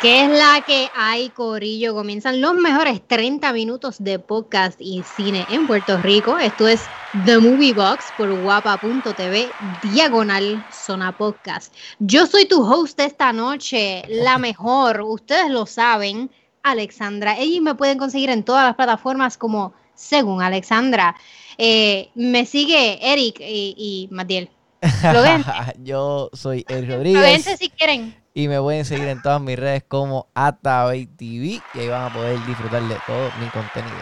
¿Qué es la que hay, Corillo? Comienzan los mejores 30 minutos de podcast y cine en Puerto Rico. Esto es The Movie Box por guapa.tv, diagonal zona podcast. Yo soy tu host esta noche, la mejor, ustedes lo saben, Alexandra. Ellos me pueden conseguir en todas las plataformas como según Alexandra. Eh, me sigue Eric y, y Matiel. Yo soy Eric Rodríguez. si quieren. Y me pueden seguir en todas mis redes como Atabay TV y ahí van a poder disfrutar de todo mi contenido.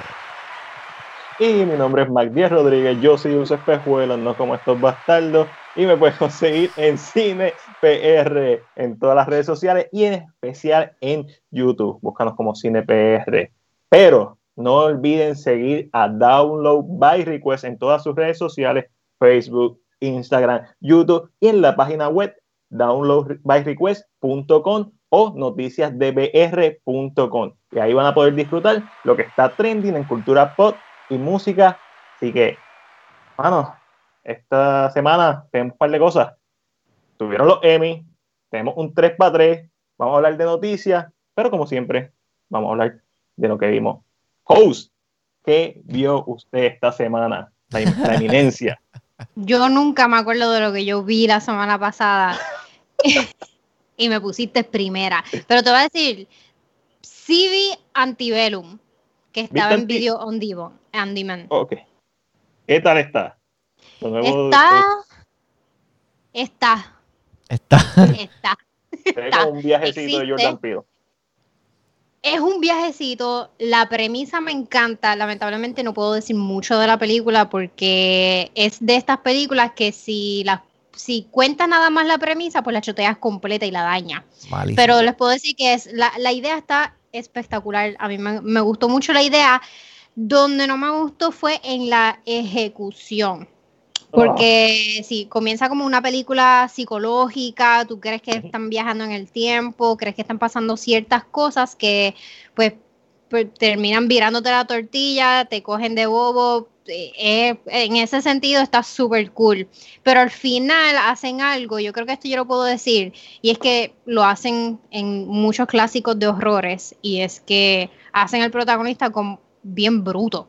Y mi nombre es Mac Díaz Rodríguez, yo soy un espejuelos, no como estos bastardos. Y me puedes conseguir en Cine PR en todas las redes sociales y en especial en YouTube. Búscanos como Cine PR. Pero no olviden seguir a Download by Request en todas sus redes sociales, Facebook, Instagram, YouTube y en la página web downloadbyrequest.com o noticiasdbr.com. Y ahí van a poder disfrutar lo que está trending en cultura pop y música. Así que, bueno, esta semana tenemos un par de cosas. Tuvieron los Emmy, tenemos un 3 para 3, vamos a hablar de noticias, pero como siempre, vamos a hablar de lo que vimos. Host, ¿qué vio usted esta semana? La, la eminencia. Yo nunca me acuerdo de lo que yo vi la semana pasada. y me pusiste primera. Pero te voy a decir, Civi Antibellum, que estaba en video on Divo, Man. Ok. ¿Qué tal está? Está. Está. Está. Está. Es un viajecito de Jordan Peele. Es un viajecito, la premisa me encanta, lamentablemente no puedo decir mucho de la película porque es de estas películas que si las si cuenta nada más la premisa, pues la choteas completa y la daña. Pero les puedo decir que es la, la idea está espectacular. A mí me, gustó mucho la idea. Donde no me gustó fue en la ejecución. Porque si comienza como una película psicológica, tú crees que están viajando en el tiempo, crees que están pasando ciertas cosas que pues, pues terminan virándote la tortilla, te cogen de bobo, eh, en ese sentido está súper cool. Pero al final hacen algo, yo creo que esto yo lo puedo decir, y es que lo hacen en muchos clásicos de horrores, y es que hacen al protagonista como bien bruto.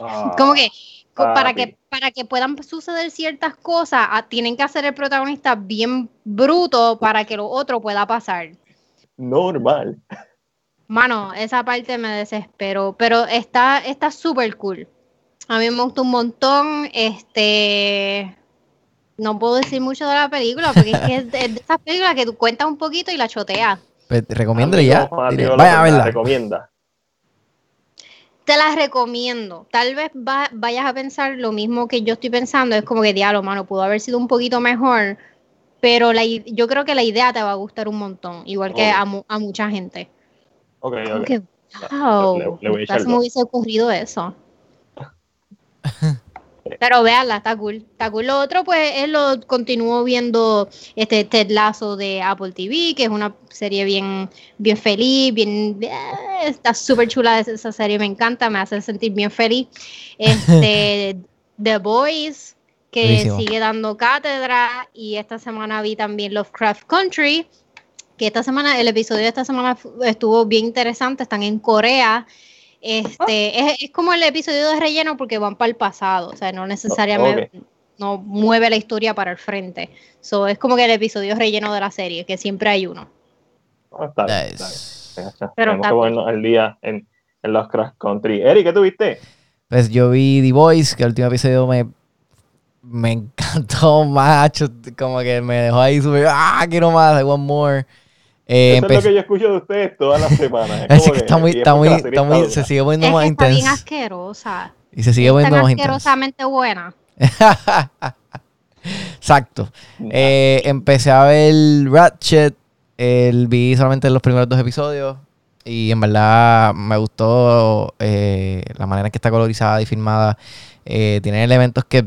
Ah, como que para que para que puedan suceder ciertas cosas, ah, tienen que hacer el protagonista bien bruto para que lo otro pueda pasar. Normal. Mano, esa parte me desesperó, pero está súper cool. A mí me gustó un montón. Este. No puedo decir mucho de la película porque es, que es de, esas películas que tú cuentas un poquito y la choteas. Pues, recomiendo ya. Vaya a verla. Recomienda. Te la recomiendo. Tal vez vayas a pensar lo mismo que yo estoy pensando. Es como que diablo, mano, pudo haber sido un poquito mejor. Pero la, yo creo que la idea te va a gustar un montón. Igual que a, mucha gente. Ok, ok. wow. Le, le me hubiese ocurrido eso. Pero véanla, está cool, está cool. Lo otro, pues, él lo continuó viendo este Ted Lasso de Apple TV, que es una serie bien, bien feliz, bien, eh, está súper chula esa serie, me encanta, me hace sentir bien feliz. Este, The Boys, que sigue dando cátedra, y esta semana vi también Lovecraft Country, que esta semana, el episodio de esta semana estuvo bien interesante, están en Corea. Este, es, como el episodio de relleno porque van para el pasado, o sea, no necesariamente no mueve la historia para el frente. So, es como que el episodio relleno de la serie, que siempre hay uno. Oh, está bien, Pero Tenemos que el día en, en los Cross Country. Eric, ¿qué tuviste? Pues yo vi The Voice, que el último episodio me, me encantó macho, como que me dejó ahí súper, ah, quiero más, I want more. Eh, Eso es lo que yo escucho de ustedes todas las semanas. Es, que, está muy, está muy, está muy, se sigue poniendo más intensa. Está bien asquerosa. Y se sigue poniendo más intensa. asquerosamente buena. Exacto. Eh, empecé a ver Ratchet. El, vi solamente los primeros dos episodios. Y en verdad me gustó eh, la manera en que está colorizada y filmada. Eh, tiene elementos que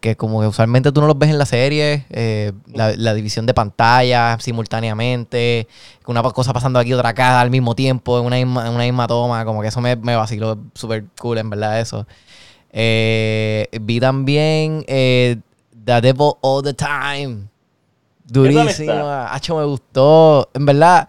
que como que usualmente tú no los ves en la serie, eh, la, división de pantalla simultáneamente, una cosa pasando aquí, otra acá al mismo tiempo, en una misma, una misma toma, como que eso me, me vaciló súper cool, en verdad, eso. Eh, vi también eh, The Devil All the Time. Durísima. Hacho, me gustó. En verdad,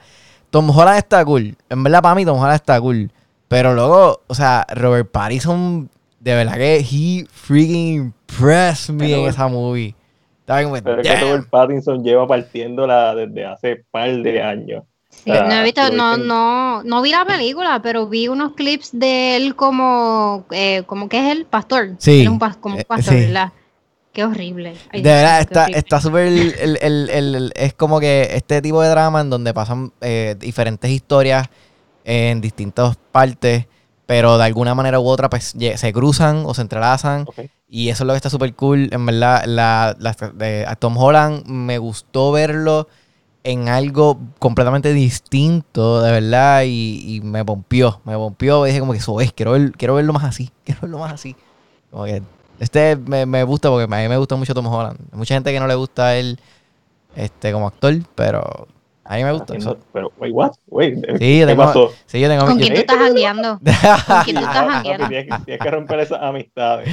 Tom Holland está cool. En verdad, para mí, Tom Holland está cool. Pero luego, o sea, Robert Pattinson, de verdad que he freaking impressed me Pero- en esa movie. Estaba como, Pero que "Damn". Robert Pattinson lleva partiéndola desde hace par de años. Sí, no he visto, no, no, no vi la película, pero vi unos clips de él como, eh, como que es el pastor. Sí, Él es un como un eh, pastor, sí. ¿verdad? Qué horrible. Ay, De verdad, está súper. el- el- el- el- es como que este tipo de drama en donde pasan eh, diferentes historias en distintas partes, pero de alguna manera u otra pues se cruzan o se entrelazan. Y eso es lo que está súper cool. En verdad, la, la- de- a Tom Holland me gustó verlo en algo completamente distinto, de verdad, y, y me pompió, me pompió. Dije como que eso es, quiero, ver- quiero verlo más así, quiero verlo más así. Como que este me, me gusta porque a mí me gusta mucho Tom Holland. Mucha gente que no le gusta él este, como actor, pero a mí me gusta. Haciendo- Pero, wait, what? Wait, Sí, ¿qué tengo- pasó? Sí, yo tengo ¿Con quién tú estás jangueando? ¿Con quién tú estás Ah, jangueando? Tienes que, tienes que romper esas amistades.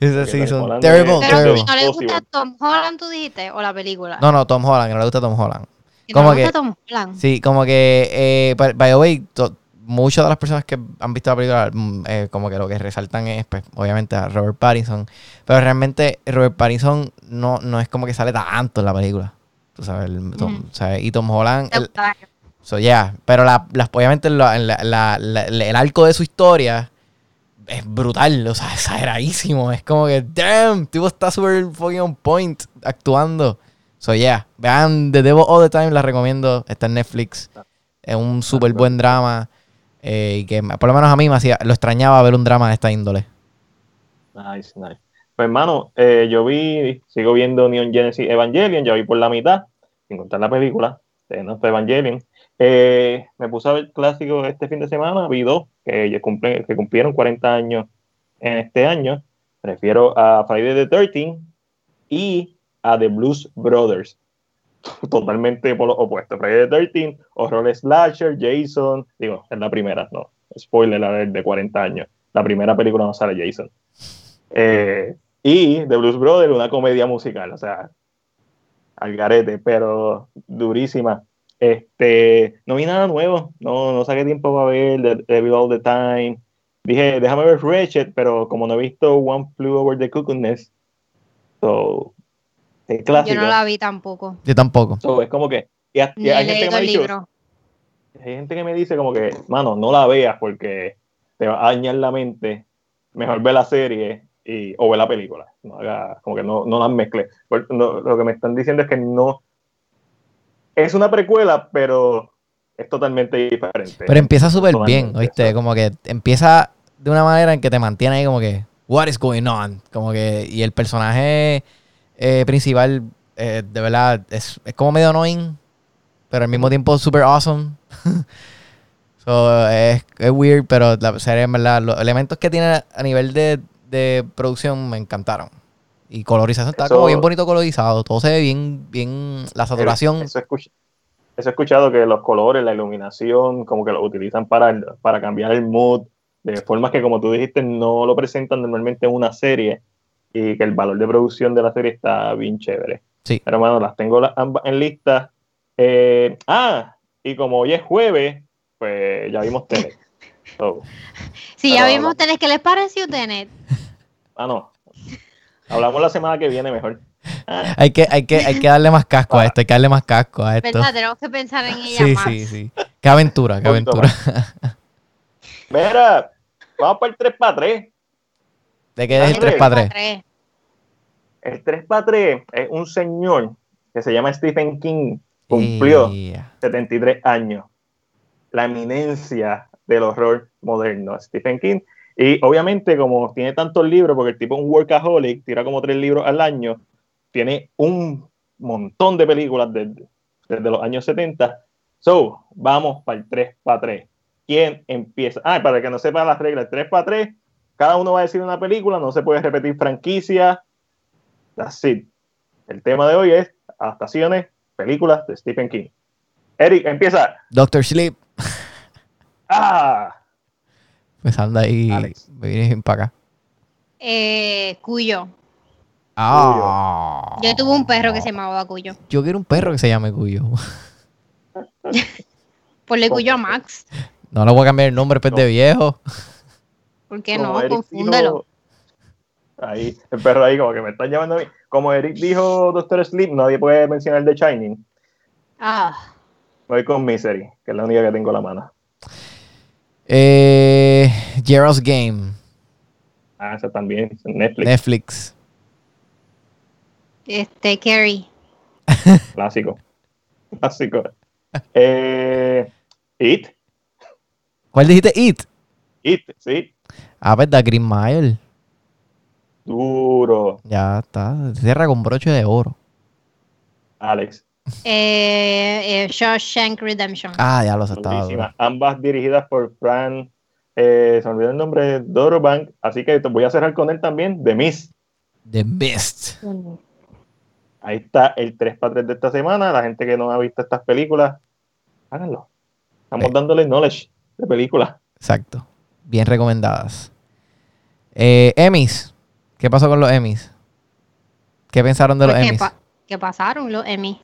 Ese sí, son terrible, es- Pero terrible. no le gusta Tom Holland, tú dijiste, o la película. No, no, Tom Holland, no le gusta Tom Holland. Que no como le gusta que- Tom Holland. Sí, como que, eh, by, by the way, to- muchas de las personas que han visto la película, mm, eh, como que lo que resaltan es, pues, obviamente, a Robert Pattinson. Pero realmente, Robert Pattinson no, no es como que sale tanto en la película. Tú sabes, el- Tom- y Tom Holland, ¿Te el- la- so, yeah, pero la, las- obviamente la- la- la- la- el arco de su historia es brutal, o sea, exageradísimo. Es como que, damn, tipo está super fucking on point actuando. So, yeah, vean The Devil All the Time, la recomiendo. Está en Netflix. Es un súper buen drama. eh, y que me- por lo menos a mí me hacía, lo extrañaba ver un drama de esta índole. Nice, nice. Pues hermano, eh, yo vi, sigo viendo Neon Genesis Evangelion, ya vi por la mitad, sin contar la película, de no Evangelion. Eh, me puse a ver clásicos este fin de semana, vi dos que, cumplen- que cumplieron 40 años en este año. Prefiero a Friday the 13 y a The Blues Brothers. Totalmente por lo opuesto. Friday the 13, horror slasher, Jason, digo, es la primera, no, spoiler de 40 años. La primera película no sale Jason. Eh, y The Blues Brothers, una comedia musical, o sea, al garete, pero durísima. Este, no vi nada nuevo, no, no saqué tiempo para ver The Devil All the Time. Dije, déjame ver Ratchet, pero como no he visto One Flew Over the Cuckoo's Nest, so, es Yo clásico. no la vi tampoco. Yo tampoco. So, es como que, y, a- hay, gente que me dicho, hay gente que me dice como que, mano, no la veas porque te va a dañar la mente. Mejor ve la serie y, o ve la película. No haga, como que no, no las mezcle. No, lo que me están diciendo es que no. Es una precuela, pero es totalmente diferente. Pero empieza súper bien, ¿oíste? Como que empieza de una manera en que te mantiene ahí como que, what is going on? Como que, y el personaje eh, principal, eh, de verdad, es, es como medio annoying, pero al mismo tiempo super awesome. so, es, es weird, pero la serie, en verdad, los elementos que tiene a nivel de, de producción me encantaron. Y colorización está Eso- como bien bonito colorizado, todo se ve bien, bien, la saturación. Eso he, escuch- eso he escuchado que los colores, la iluminación, como que lo utilizan para, para cambiar el mood, de formas que, como tú dijiste, no lo presentan normalmente en una serie y que el valor de producción de la serie está bien chévere. Sí. Pero, hermano, las tengo las ambas en lista. Eh, ah, y como hoy es jueves, pues ya vimos Tenet. So, Sí, Pero ya vamos. vimos Tenet. ¿Qué les pareció Tenet? ah, no. Hablamos la semana que viene mejor. Ah, Hay que, hay, que, hay que darle más casco a esto, hay que darle más casco a esto. ¿Verdad? Tenemos que pensar en ella Sí, más. sí, sí. Qué aventura, qué aventura. Mira, vamos para el 3 para 3. ¿De qué es el Dale. 3 para 3? El 3 para 3 es un señor que se llama Stephen King. Cumplió 73 años. La eminencia del horror moderno, Stephen King. Y obviamente, como tiene tantos libros, porque el tipo un workaholic, tira como tres libros al año, tiene un montón de películas desde, desde los años 70. So, vamos para el 3 para 3. ¿Quién empieza? Ah, para que no sepa las reglas, 3 para 3, cada uno va a decir una película, no se puede repetir franquicia. It. El tema de hoy es adaptaciones, películas de Stephen King. Eric, empieza. Doctor Sleep. Ah, Pues anda ahí. Alex. Me vienes para acá. Eh, Cuyo. Ah. Yo tuve un perro que se llamaba Cuyo. Yo quiero un perro que se llame Cuyo. Ponle cuyo a Max. No le voy a cambiar el nombre después de viejo. ¿Por qué no? Eric Confúndelo. dijo- ahí, el perro ahí como que me están llamando a mí. Como Eric dijo Doctor Sleep, nadie puede mencionar The Shining. Ah, Voy con Misery, que es la única que tengo a la mano. Eh, Gerald's Game, Ah, esa también, Netflix, Netflix. este, Carrie. clásico. Clásico. Eh, It, ¿Cuál dijiste? It. It, sí. Ah, verdad, Green Mile. Duro. Ya está. Cierra con broche de oro. Alex. Eh, eh, Shawshank Redemption. Ah, ya lo sé, estaba. Ambas dirigidas por Fran, eh, se me olvidó el nombre, Dorobank. Así que te voy a cerrar con él también, The Miss. The Best. Ahí está el 3 para 3 de esta semana. La gente que no ha visto estas películas, háganlo. Estamos Sí. dándole knowledge de películas. Exacto. Bien recomendadas. Eh, Emmys. ¿Qué pasó con los Emmys? ¿Qué pensaron de los Pues, ¿Qué, Emmys? pa- qué pasaron los Emmy?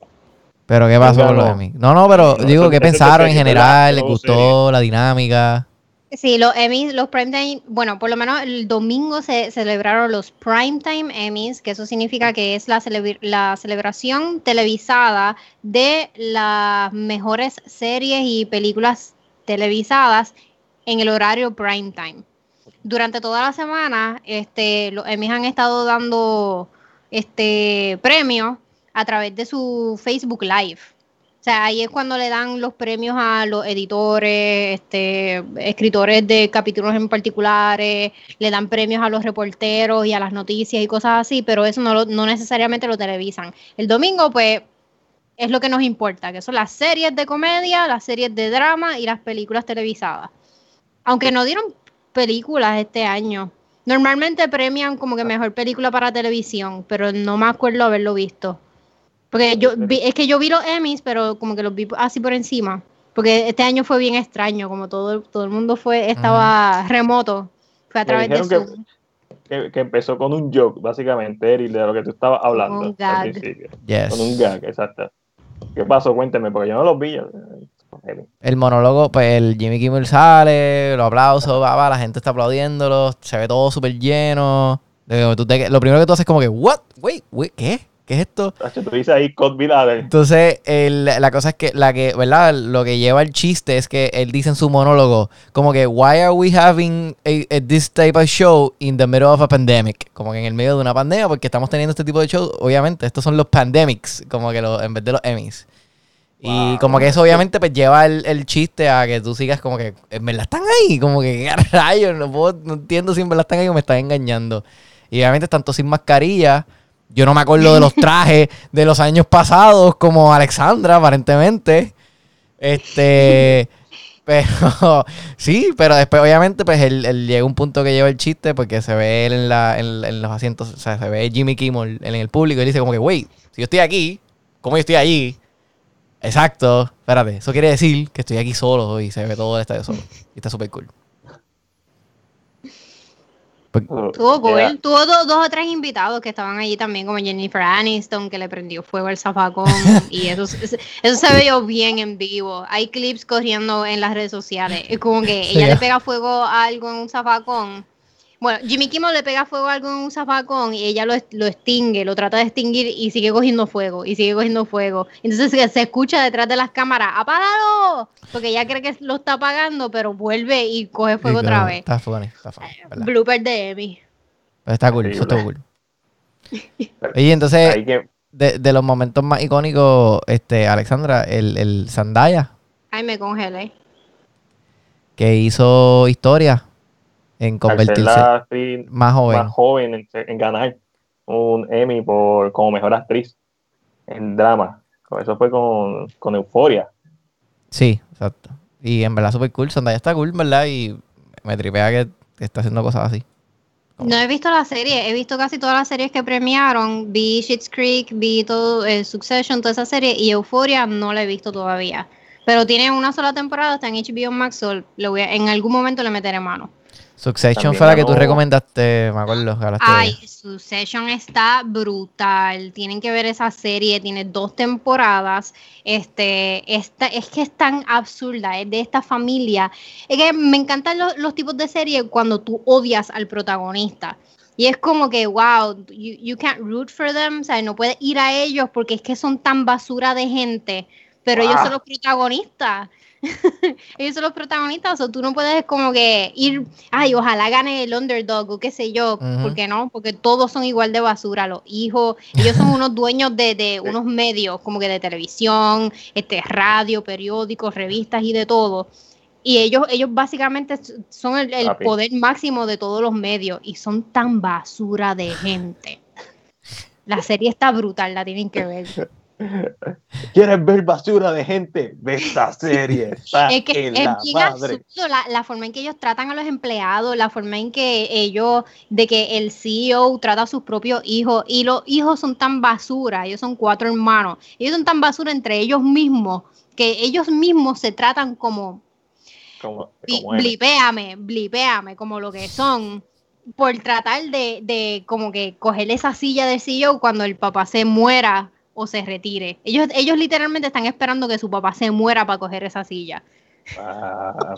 Pero ¿qué pasó con los Emmys? No, no, pero No, digo, ¿qué pensaron en general? ¿Les gustó la dinámica? Sí, los Emmys, los Primetime, bueno, por lo menos el domingo se celebraron los Primetime Emmys, que eso significa que es la, celebr- la celebración televisada de las mejores series y películas televisadas en el horario primetime. Durante toda la semana, este, los Emmys han estado dando este premios a través de su Facebook Live. O sea, ahí es cuando le dan los premios a los editores, este, escritores de capítulos en particulares, le dan premios a los reporteros y a las noticias y cosas así, pero eso no, lo- no necesariamente lo televisan. El domingo, pues, es lo que nos importa, que son las series de comedia, las series de drama y las películas televisadas. Aunque no dieron películas este año. Normalmente premian como que mejor película para televisión, pero no me acuerdo haberlo visto. Porque yo vi- es que yo vi los Emmys, pero como que los vi así por encima. Porque este año fue bien extraño, como todo, todo el mundo fue, estaba remoto. Fue a través de Zoom. Que, que empezó con un joke, básicamente, de lo que tú estabas hablando. Un al gag. Yes. Con un gag, exacto. ¿Qué pasó? Cuénteme, porque yo no los vi. yo- El monólogo, pues el Jimmy Kimmel sale, los aplausos, va, va, la gente está aplaudiéndolo, se ve todo súper lleno. De- tú te- lo primero que tú haces es como que, ¿what? Wait, wait, ¿qué? ¿Qué es esto? Entonces, el- la cosa es que, la que, ¿verdad? Lo que lleva el chiste es que él dice en su monólogo, como que, why are we having a, a- this type of show in the middle of a pandemic? Como que en el medio de una pandemia, porque estamos teniendo este tipo de shows, obviamente, estos son los pandemics, como que lo- en vez de los Emmys. Y como que eso obviamente pues lleva el, el chiste a que tú sigas como que, en verdad están ahí, como que, ¿qué rayos? No, puedo, no entiendo si en verdad están ahí o me están engañando. Y obviamente están todos sin mascarilla. Yo no me acuerdo de los trajes de los años pasados, como Alexandra, aparentemente. Este. Pero sí, pero después obviamente pues él, él llega un punto que lleva el chiste porque se ve él en, la, en, en los asientos, o sea, se ve Jimmy Kimmel en el público y él dice como que, wait, si yo estoy aquí, ¿cómo yo estoy allí? Exacto, espérate, eso quiere decir que estoy aquí solo y se ve todo el estadio solo. Y está súper cool. Pues, Tuvo cool. Yeah. Tuvo do- dos o tres invitados que estaban allí también, como Jennifer Aniston, que le prendió fuego al zafacón. y eso, se- eso se vio bien en vivo. Hay clips corriendo en las redes sociales. Es como que Sí. ella le pega fuego a algo en un zafacón. Bueno, Jimmy Kimmel le pega fuego a algo en un zafacón y ella lo, lo extingue, lo trata de extinguir y sigue cogiendo fuego, y sigue cogiendo fuego. Entonces se, se escucha detrás de las cámaras, ¡apágalo! Porque ella cree que lo está apagando, pero vuelve y coge fuego sí, otra vez. Está funny, está funny, ¿verdad? Blooper de Emmy. Pero está cool, eso Horrible. cool. Oye, entonces, de, de los momentos más icónicos, este, Alexandra, el, el Zendaya, Ay, me congelé. que hizo historia en convertirse actriz más joven. más joven en, en ganar un Emmy por, como mejor actriz en drama. Eso fue con, con Euforia. Sí, exacto. Y en verdad súper cool. Zendaya está cool, ¿verdad? Y me tripea que está haciendo cosas así. No he visto la serie, he visto casi todas las series que premiaron. Vi Schitt's Creek, vi todo eh, Succession, toda esa serie y Euphoria no la he visto todavía. Pero tiene una sola temporada, está en HBO Max, so le voy a- en algún momento le meteré mano. Succession También fue la que tú recomendaste, me acuerdo. Ay. Succession está brutal. Tienen que ver esa serie, tiene dos temporadas. Este, esta, es que es tan absurda, es de esta familia. Es que me encantan los, los tipos de serie cuando tú odias al protagonista. Y es como que, wow, you, you can't root for them, o sea, no puedes ir a ellos porque es que son tan basura de gente, pero ellos son los protagonistas. ellos son los protagonistas, o tú no puedes como que ir, ay, ojalá gane el underdog o qué sé yo, Ujú. ¿por qué no? Porque todos son igual de basura, los hijos, ellos son unos dueños de, de unos medios como que de televisión, este radio, periódicos, revistas y de todo. Y ellos, ellos básicamente son el, poder máximo de todos los medios y son tan basura de gente. La serie está brutal, la tienen que ver. ¿Quieres ver basura de gente? Ve esta serie. Está Es que en es la bien madre. absurdo la, la forma en que ellos tratan a los empleados, la forma en que ellos, de que el CEO trata a sus propios hijos, y los hijos son tan basura, ellos son cuatro hermanos, ellos son tan basura entre ellos mismos, que ellos mismos se tratan como, Como, como blipéame, blipéame, como lo que son, por tratar de, de como que coger esa silla del CEO cuando el papá se muera o se retire. Ellos, ellos literalmente están esperando que su papá se muera para coger esa silla. Ah,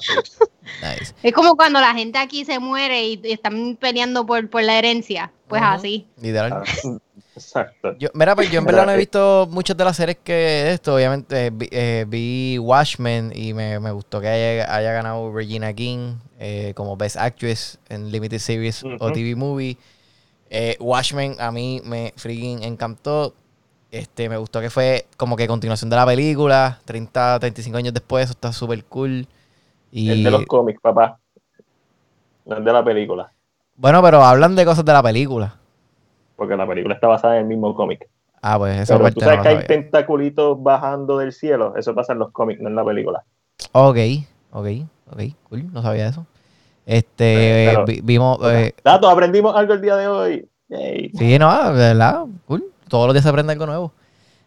Nice. Es como cuando la gente aquí se muere y están peleando por, por la herencia. Pues así. Literal. ah, Exacto. Yo, mira, pues yo en verdad no he eh. visto muchas de las series que esto. Obviamente vi, eh, vi Watchmen y me, me gustó que haya, haya ganado Regina King eh, como Best Actress en Limited Series o. TV Movie. Eh, Watchmen a mí me freaking encantó. Este, me gustó que fue como que continuación de la película, 30, 35 años después, eso está súper cool. Y Es de los cómics, papá. No es de la película. bueno, pero hablan de cosas de la película. Porque la película está basada en el mismo cómic. Ah, pues esa Pero parte tú sabes que hay tentaculitos bajando del cielo. Eso pasa en los cómics, no en la película. Ok, ok, ok, cool, no sabía eso. Este, Eh, vi- vimos, eh, Datos, aprendimos algo el día de hoy. Yay. sí, no, de verdad, cool, todos los días se aprende algo nuevo.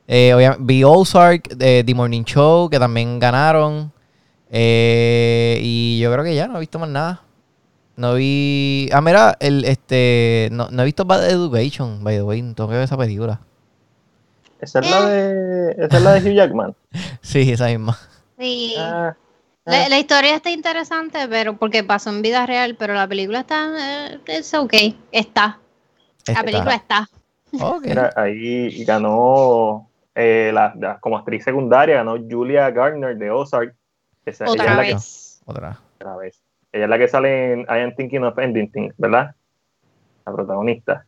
Eh, vi Ozark, eh, The Morning Show, que también ganaron, eh, y yo creo que ya no he visto más nada. No vi, ah, mira, el, este, no, no he visto Bad Education, by the way, tengo que ver esa película. Esa es la de, esa es la de Hugh Jackman. Sí, esa misma. Sí. Ah, La, la historia está interesante, pero porque pasó en vida real, pero la película está, eh, es ok, está. La Está- película está. Mira, ahí ganó eh, la, la- como actriz secundaria, ganó Julia Gardner de Ozark. Esa- ella Otra es la que- vez. Otra. otra vez. Ella es la que sale en I Am Thinking of Ending Things, ¿verdad? La protagonista.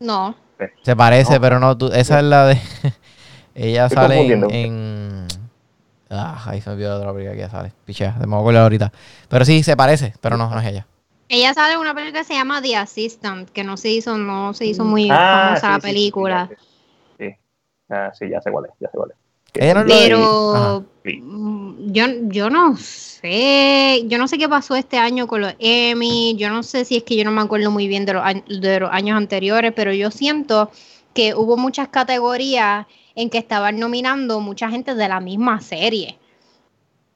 No. Se parece, No. pero no, tú- esa es la de. ella Estoy sale en, Ah, ahí se me olvidó la otra película que ella sale. Pichea, me voy a acordar ahorita. Pero sí, se parece, pero no, no es ella. Ella sale en una película que se llama The Assistant, que no se hizo, no se hizo muy Ah, famosa la sí, sí, sí, película. sí, Sí, Ah, sí, ya sé cuál es, ya sé cuál es. No Pero mm, yo, yo no sé, yo no sé qué pasó este año con los Emmy, yo no sé si es que yo no me acuerdo muy bien de los, de los años anteriores, pero yo siento que hubo muchas categorías en que estaban nominando mucha gente de la misma serie.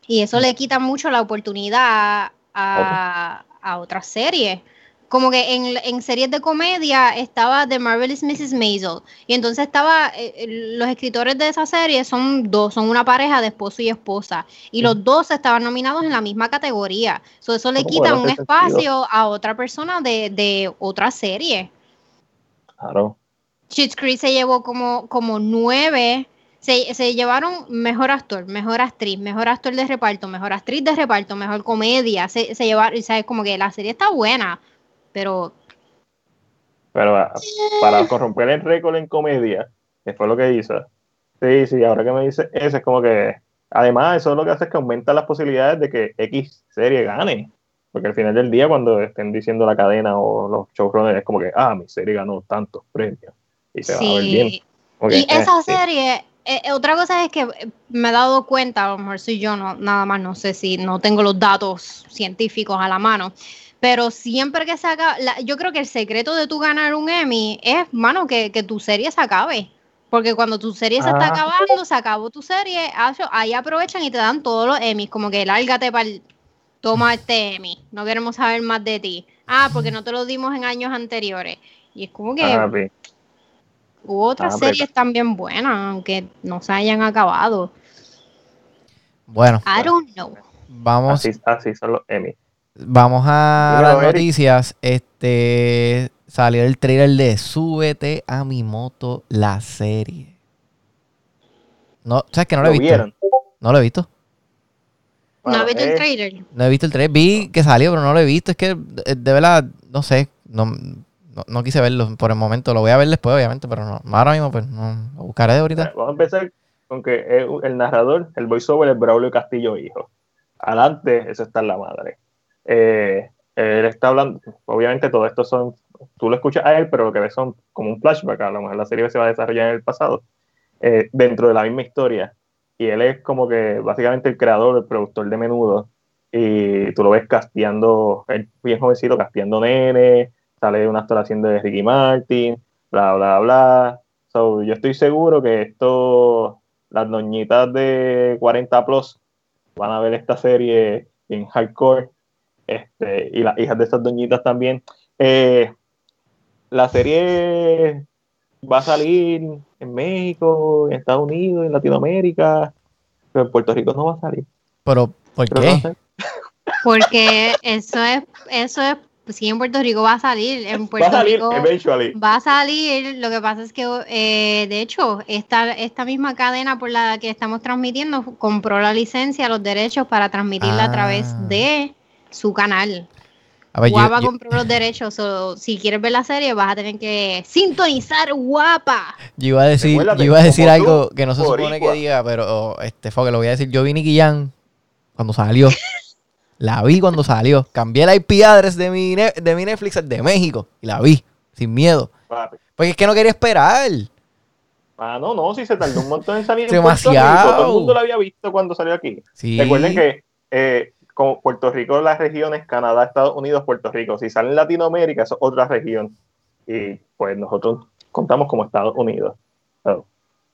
Y eso le quita mucho la oportunidad a, a otras series. Como que en, en series de comedia estaba The Marvelous Mrs. Maisel. Y entonces estaba, eh, los escritores de esa serie son dos, son una pareja de esposo y esposa. Y los dos estaban nominados en la misma categoría. So, eso le quita un espacio sentido. a otra persona de, de otra serie. Claro. Schitt's Creek se llevó como, como nueve. Se, se llevaron mejor actor, mejor actriz, mejor actor de reparto, mejor actriz de reparto, mejor comedia. Se, se llevaron, y sabes, como que la serie está buena, pero Pero ah, para corromper el récord en comedia, que fue lo que hizo. Sí, sí, ahora que me dice eso, es como que. Además, eso lo que hace es que aumenta las posibilidades de que X serie gane. Porque al final del día, cuando estén diciendo la cadena o los showrunners, es como que, ah, mi serie ganó tantos premios. Y se va a ver bien. sí. Y eh, esa sí. serie, eh, otra cosa es que eh, me he dado cuenta, a lo mejor soy yo, no, nada más, no sé si no tengo los datos científicos a la mano, pero siempre que se acaba, la- yo creo que el secreto de tú ganar un Emmy es, mano, que, que tu serie se acabe. Porque cuando tu serie se está Ah. acabando, se acabó tu serie, ahí aprovechan y te dan todos los Emmys, como que lárgate para toma este Emmy, no queremos saber más de ti. Ah, porque no te lo dimos en años anteriores. Y es como que Ah. Hubo otras Ah, pero- series también buenas, aunque no se hayan acabado. Bueno, I don't know. vamos, Así, así son los Emmy. vamos a las Eric. noticias. Este salió el trailer de Súbete a mi moto, la serie. No, ¿sabes que no lo he ¿Lo visto? vieron? No lo he visto. ¿No has visto el trailer? No he visto el trailer. Vi que salió, pero no lo he visto. Es que de, de verdad, no sé. No, no, quise verlo por el momento. Lo voy a ver después, obviamente, pero no. Ahora mismo, pues no. Lo buscaré de ahorita. Vamos a empezar con que es el narrador, el voiceover es Braulio Castillo Hijo. Adelante, eso está en la madre. Eh, él está hablando, obviamente todo esto son, tú lo escuchas a él, pero lo que ves son como un flashback, a lo mejor la serie se va a desarrollar en el pasado, eh, dentro de la misma historia. Y él es como que básicamente el creador, el productor de menudo, y tú lo ves casteando, él bien jovencito, casteando nene, sale una actuación de Ricky Martin, bla, bla, bla. So, yo estoy seguro que esto, las doñitas de 40 plus van a ver esta serie en hardcore, este, y las hijas de estas doñitas también. Eh, la serie va a salir en México, en Estados Unidos, en Latinoamérica, pero en Puerto Rico no va a salir. Pero, ¿por Pero no qué? sé. Porque eso es, eso es, sí en Puerto Rico va a salir, en Va a Puerto salir Rico eventually. va a salir, lo que pasa es que, eh, de hecho, esta, esta misma cadena por la que estamos transmitiendo compró la licencia, los derechos para transmitirla a través Ah. de su canal. A ver, yo- Guapa yo, compró los derechos, so, si quieres ver la serie vas a tener que sintonizar Guapa. yo iba a decir, yo iba a decir algo tú, que no se supone que diga, pero este fue que lo voy a decir. Yo vi Nicky Jam cuando salió. la vi cuando salió. Cambié el IP address de mi, de mi Netflix al de México. Y la vi, sin miedo. Papi. Porque es que no quería esperar. Ah, no, no, si se tardó un montón en salir. Demasiado. Todo el mundo lo había visto cuando salió aquí. Sí. Recuerden que eh, como Puerto Rico, las regiones Canadá, Estados Unidos, Puerto Rico. Si sale en Latinoamérica, es otra región. Y pues nosotros contamos como Estados Unidos. So,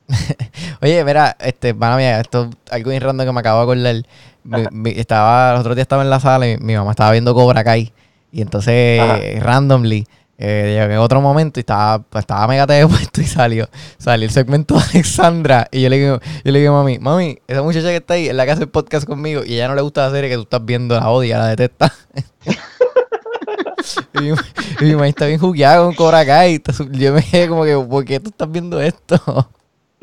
Oye, mira, este, pana mía, esto es algo bien random que me acabo de acordar. Mi- mi- estaba, los otros días estaba en la sala y mi mamá estaba viendo Cobra Kai. Y entonces, Ajá. randomly, eh, llegué en otro momento y estaba, pues, estaba mega puesto y salió, salió el segmento de Alexandra. Y yo le digo, yo le digo a mami, mami, esa muchacha que está ahí es la que hace el podcast conmigo y a ella no le gusta la serie que tú estás viendo, la odia, la detesta. y, mi, y mi mamá está bien jugueada con Cobra Kai. Yo me quedé como que, ¿por qué tú estás viendo esto?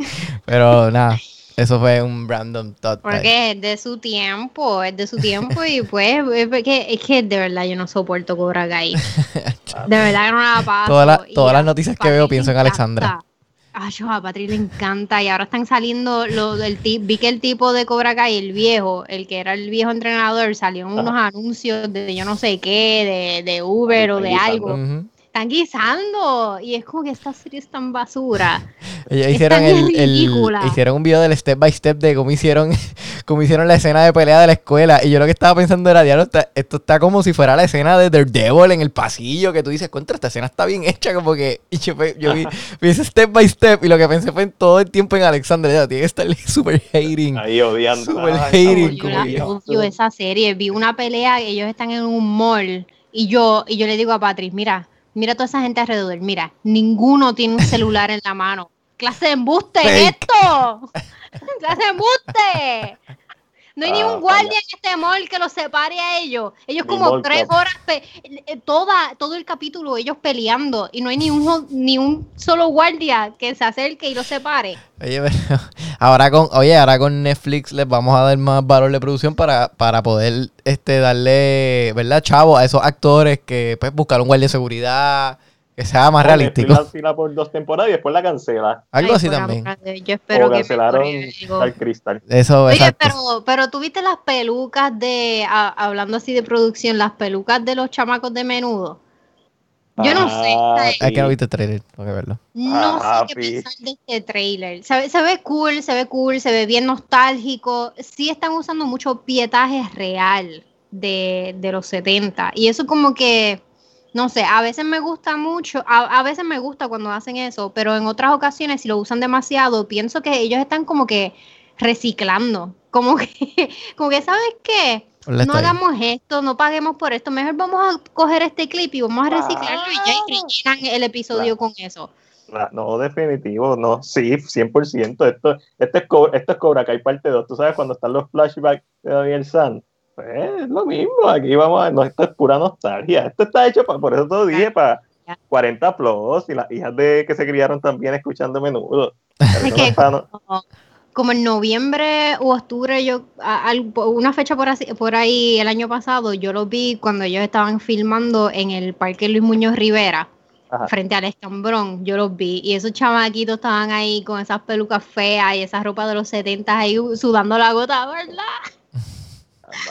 Pero nada, eso fue un random thought. Porque es de su tiempo, es de su tiempo y pues es que, es que de verdad yo no soporto Cobra Kai. De verdad que no la paso. Y todas las noticias que veo pienso en. Alexandra. Ay, yo a Patrick le encanta y ahora están saliendo lo del ti- vi que el tipo de Cobra Kai, el viejo, el que era el viejo entrenador, salió en unos anuncios de yo no sé qué, de, de Uber o de algo. Están guisando y es como que esta serie es tan basura. Ellos hicieron el, el- hicieron un video del step by step de cómo hicieron cómo hicieron la escena de pelea de la escuela y yo lo que estaba pensando era diablo está- esto está como si fuera la escena de Daredevil en el pasillo que tú dices contra esta escena está bien hecha como que y yo, yo vi, vi ese step by step y lo que pensé fue en todo el tiempo en Alexander ya, tiene que estar super hating ahí odiando. Súper Ay, hating, Yo como la odio esa serie. Vi una pelea, ellos están en un mall y yo, y yo le digo a Patrick, mira, mira toda esa gente alrededor, mira, ninguno tiene un celular en la mano. Clase de embuste Fake. esto. Clase de embuste. No hay ni Ah, un guardia en este mall que los separe a ellos. Ellos como tres horas, pe- eh, toda, todo el capítulo ellos peleando y no hay ni un, ni un solo guardia que se acerque y los separe. Oye, pero ahora con, oye, ahora con Netflix les vamos a dar más valor de producción para, para poder este darle, ¿verdad, chavo? A esos actores que pues buscar un guardia de seguridad, que sea más realístico. La por dos temporadas y después la cancela. Algo Ay, así también. de Yo espero o que cancelaron al cristal. Eso, Oye, exacto. pero, pero tú viste las pelucas de, a- hablando así de producción, las pelucas de los chamacos de menudo. Yo no sé, Ah. Es que no viste el trailer, tengo que verlo. No Ah, sé qué pi. pensar de este trailer. Se, ve- se ve cool, se ve cool, se ve bien nostálgico. Sí están usando mucho pietaje real de, de los 70. Y eso como que, no sé, a veces me gusta mucho, a, a veces me gusta cuando hacen eso, pero en otras ocasiones si lo usan demasiado, pienso que ellos están como que reciclando. Como que, como que ¿sabes qué? No ahí. hagamos esto, no paguemos por esto. Mejor vamos a coger este clip y vamos a reciclarlo y ya rellenan el episodio con eso. No, definitivo, no, sí, 100%. Esto, esto, es, esto es Cobra Kai parte 2. Tú sabes, cuando están los flashbacks de Daniel San, es lo mismo. Aquí vamos a. No, esto es pura nostalgia. Esto está hecho, pa- por eso te lo dije, para Ya. 40 plus y las hijas de que se criaron también escuchando menudo. Es que no- como, como en noviembre o octubre, yo a- al- una fecha por, así- por ahí el año pasado, yo lo vi cuando ellos estaban filmando en el Parque Luis Muñoz Rivera, Ajá. frente al escambrón, yo los vi. Y esos chamaquitos estaban ahí con esas pelucas feas y esa ropa de los 70 ahí sudando la gota, ¿verdad?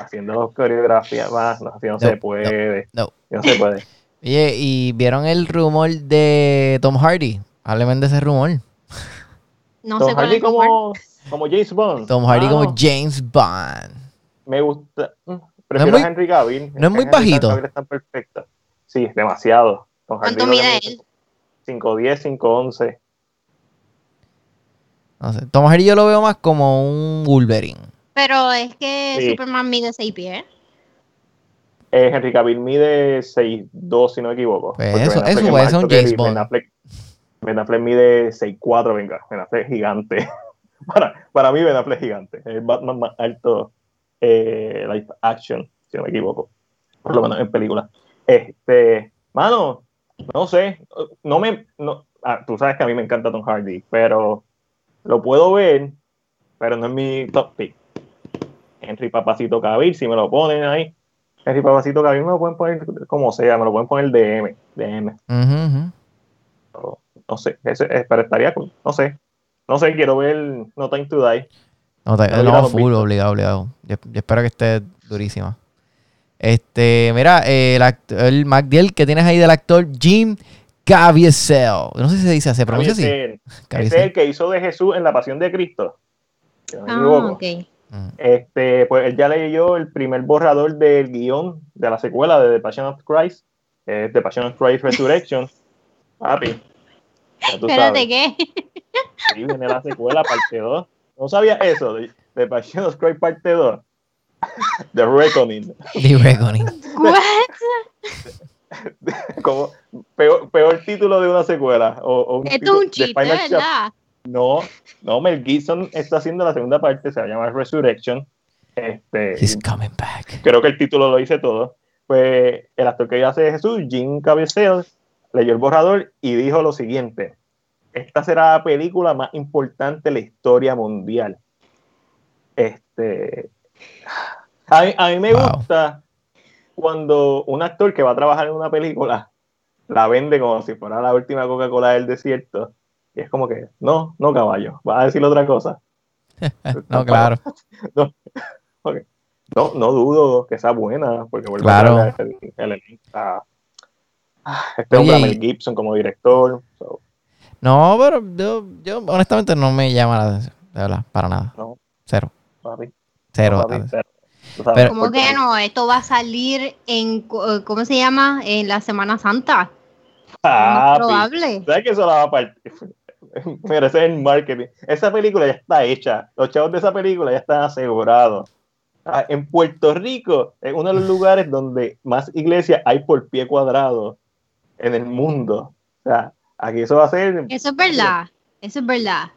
Haciendo los coreografías más, no, se puede. no. No se puede. Oye, ¿y vieron el rumor de Tom Hardy? Hábleme de ese rumor. No Tom sé cuál Hardy es como, como James Bond. Tom Hardy Ah, como no, James Bond. Me gusta. mm, Prefiero muy- a Henry Cavill. no es muy Henry bajito. Está perfecto. Sí, demasiado. Tom Hardy ¿Cuánto mide él? 5'10, 5'11. No sé. Tom Hardy yo lo veo más como un Wolverine. Pero es que Sí. Superman mide 6 pies. Eh, Henry Cavill mide 6'2, si no me equivoco. Pues eso- eso es puede ser un James Bond. Ben Affleck, Ben Affleck mide 6'4, venga. Ben Affleck es gigante. para, para mí, Ben Affleck es gigante. Es el Batman más alto eh, live action, si no me equivoco. Por lo menos en película. Este, mano, no sé. No me. No, ah, tú sabes que a mí me encanta Tom Hardy, pero lo puedo ver, pero no es mi top pick. Henry Papacito Cavill, si me lo ponen ahí. Henry Papacito Cavill me lo pueden poner como sea, me lo pueden poner DM. DM. No sé, ese, eh, pero estaría cool, no sé. No sé, quiero ver No Time to Die. No, te- No, full, obligado, obligado. Yo, yo espero que esté durísima. Este, mira, eh, el, el MacDiel que tienes ahí del actor Jim Caviezel. No sé si se dice, se pronuncia así. Ese, es Caviezel. el que hizo de Jesús en la Pasión de Cristo. Ah, ok. Mm. Este, pues él ya leyó el primer borrador del guion de la secuela de The Passion of Christ, es The Passion of Christ Resurrection. Papi. Espérate. ¿qué? Sí, viene la secuela, parte 2. ¿No sabías eso? De, de Passion of Christ, parte 2. The Reckoning. The Reckoning. What? Como peor, peor título de una secuela. O, o un Esto es un chiste. ¿verdad? No, no, Mel Gibson está haciendo la segunda parte, se va a llamar Resurrection. Este, He's coming back. creo que el título lo dice todo. Pues el actor que hace de Jesús, Jim Caviezel, leyó el borrador y dijo lo siguiente: Esta será la película más importante de la historia mundial. Este, a, mí- a mí me Wow. gusta cuando un actor que va a trabajar en una película la vende como si fuera la última Coca-Cola del desierto. Y es como que, no, no caballo, vas a decir otra cosa. No, claro. No, no dudo que sea buena, porque vuelve Claro. a el, el. Ah, ah, este hombre, Oye, y- Mel Gibson como director. so, No, pero yo, yo honestamente no me llama la atención. De verdad, para nada. No. Cero. papi, Cero. papi, cero. Pero- ¿Cómo que no? Esto va a salir en, ¿cómo se llama? En la Semana Santa. Papi, probable. ¿Sabes que eso la va a partir? Mira, ese es el marketing. Esa película ya está hecha. Los chavos de esa película ya están asegurados. Ah, En Puerto Rico es uno de los lugares donde más iglesias hay por pie cuadrado en el mundo. O sea, aquí eso va a ser. Eso es verdad. Eso es verdad.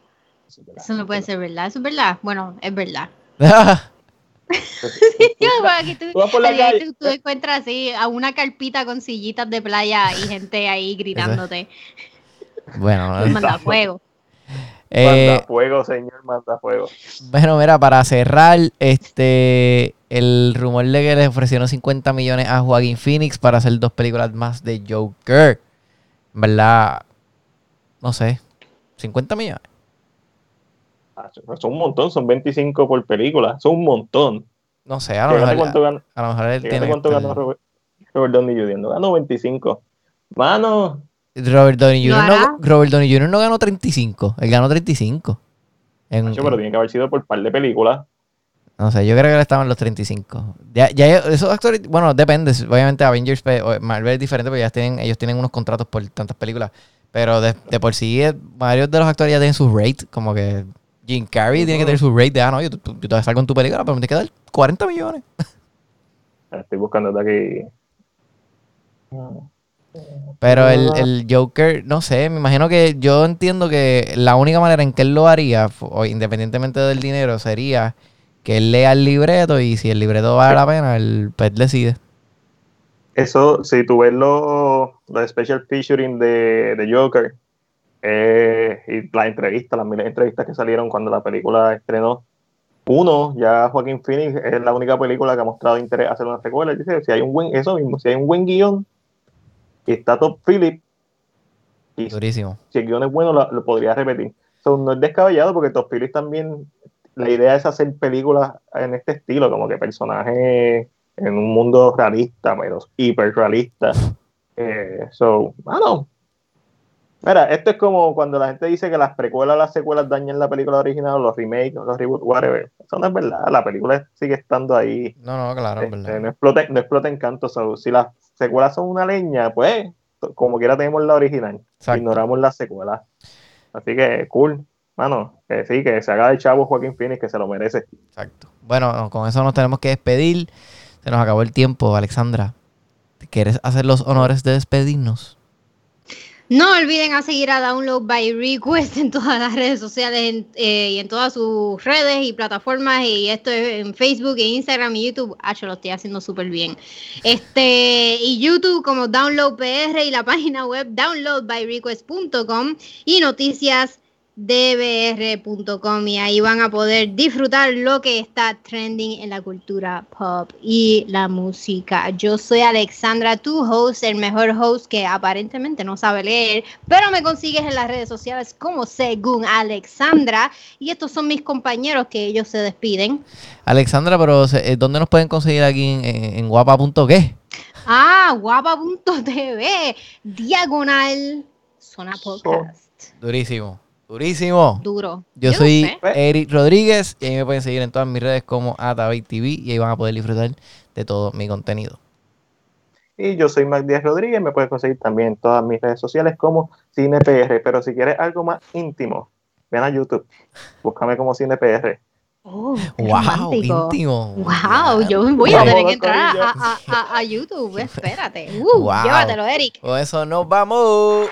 Eso no puede ser verdad. Eso es verdad. Bueno, es verdad. Aquí tú, Tú calle. tú- tú encuentras así a una carpita con sillitas de playa y gente ahí gritándote. Bueno, Manda fuego. eh, Manda fuego, señor, manda fuego. bueno, mira, para cerrar, este el rumor de que le ofrecieron 50 millones a Joaquín Phoenix para hacer dos películas más de Joker. En ¿Verdad? No sé. 50 millones. Ah, Son un montón, son 25 por película. Son un montón. No sé, a lo mejor, cuánto ganó, a lo mejor él tiene. cuánto ganó Robert, Robert Downey Jr. No ganó 25. Mano, Robert Downey ¿Lo Jr. No, Robert Downey Jr. no ganó 35. Él ganó 35. En- macho, pero tiene que haber sido por par de películas. No sé, yo creo que él estaba en los 35. Ya, ya esos actores, bueno, depende. Obviamente Avengers, Marvel es diferente porque ellos tienen, ellos tienen unos contratos por tantas películas. Pero de, de por sí, eh, varios de los actores ya tienen sus rates, como que Jim Carrey tiene que tener su rate de, ah, no, yo, te- yo te salgo en tu película, pero me tienes que dar 40 millones. Estoy buscando de aquí. Pero el, el Joker, no sé, me imagino que yo entiendo que la única manera en que él lo haría, o independientemente del dinero, sería que él lea el libreto y si el libreto vale la pena, el pues decide. Eso, si tú ves los los special featuring de, de Joker eh, y las entrevistas, las miles de entrevistas que salieron cuando la película estrenó, uno, ya Joaquín Phoenix es la única película que ha mostrado interés en hacer una secuela. Dice, si hay un buen, eso mismo, si hay un buen guion y está Top Philip, y Durísimo. si el guion es bueno, lo, lo podría repetir. So, no es descabellado porque Top Phillips también, la idea es hacer películas en este estilo, como que personajes en un mundo realista, pero hiper realista. Eh, so, I don't know. Mira, esto es como cuando la gente dice que las precuelas, las secuelas dañan la película original, los remakes, los reboots, whatever. Eso no es verdad. La película sigue estando ahí. No, no, claro, es Este, no explota, no explota encanto. So, si las secuelas son una leña, pues como quiera tenemos la original. Exacto. Ignoramos las secuelas. Así que cool. Mano, que sí, que se haga de chavo Joaquín Phoenix, que se lo merece. Exacto. Bueno, no, con eso nos tenemos que despedir. Se nos acabó el tiempo, Alexandra. ¿Quieres hacer los honores de despedirnos? No olviden a seguir a Download by Request en todas las redes sociales eh, y en todas sus redes y plataformas. Y esto es en Facebook, Instagram y YouTube. Ah, yo lo estoy haciendo súper bien. Este, y YouTube como Download PR y la página web downloadbyrequest.com y noticias dbr.com y ahí van a poder disfrutar lo que está trending en la cultura pop y la música. Yo soy Alexandra, tu host, el mejor host que aparentemente no sabe leer, pero me consigues en las redes sociales como según Alexandra y estos son mis compañeros que ellos se despiden. Alexandra, pero eh, ¿dónde nos pueden conseguir aquí en, en, en guapa.qué? Ah, guapa.tv, diagonal, zona podcast. Durísimo. Durísimo. Duro. Yo, soy sé. Eric Rodríguez y ahí me pueden seguir en todas mis redes como Atavid TV y ahí van a poder disfrutar de todo mi contenido. Y yo soy Mac Díaz Rodríguez, me puedes conseguir también en todas mis redes sociales como CinePR. Pero si quieres algo más íntimo, ven a YouTube, búscame como CinePR. Oh, ¡Wow! romántico. Íntimo. Wow, yo voy a tener que entrar a- a- a YouTube. Espérate. Uh, Wow. Llévatelo, Eric. Con eso nos vamos.